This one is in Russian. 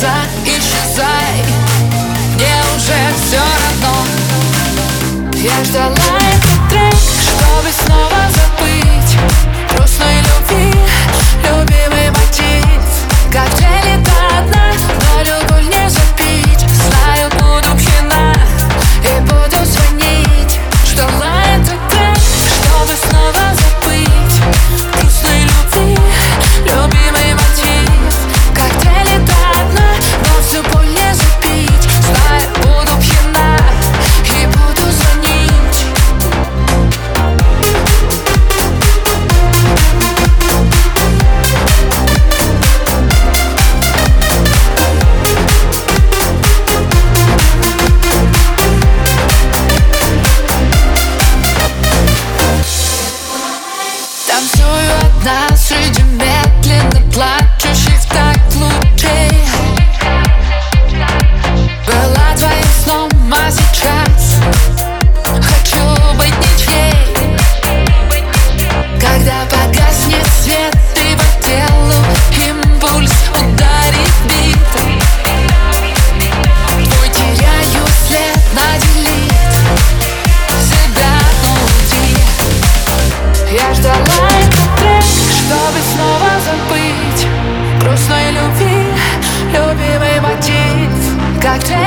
глаза исчезай Мне уже все равно. Я ждала этот трек, чтобы снова That's sürece cocktail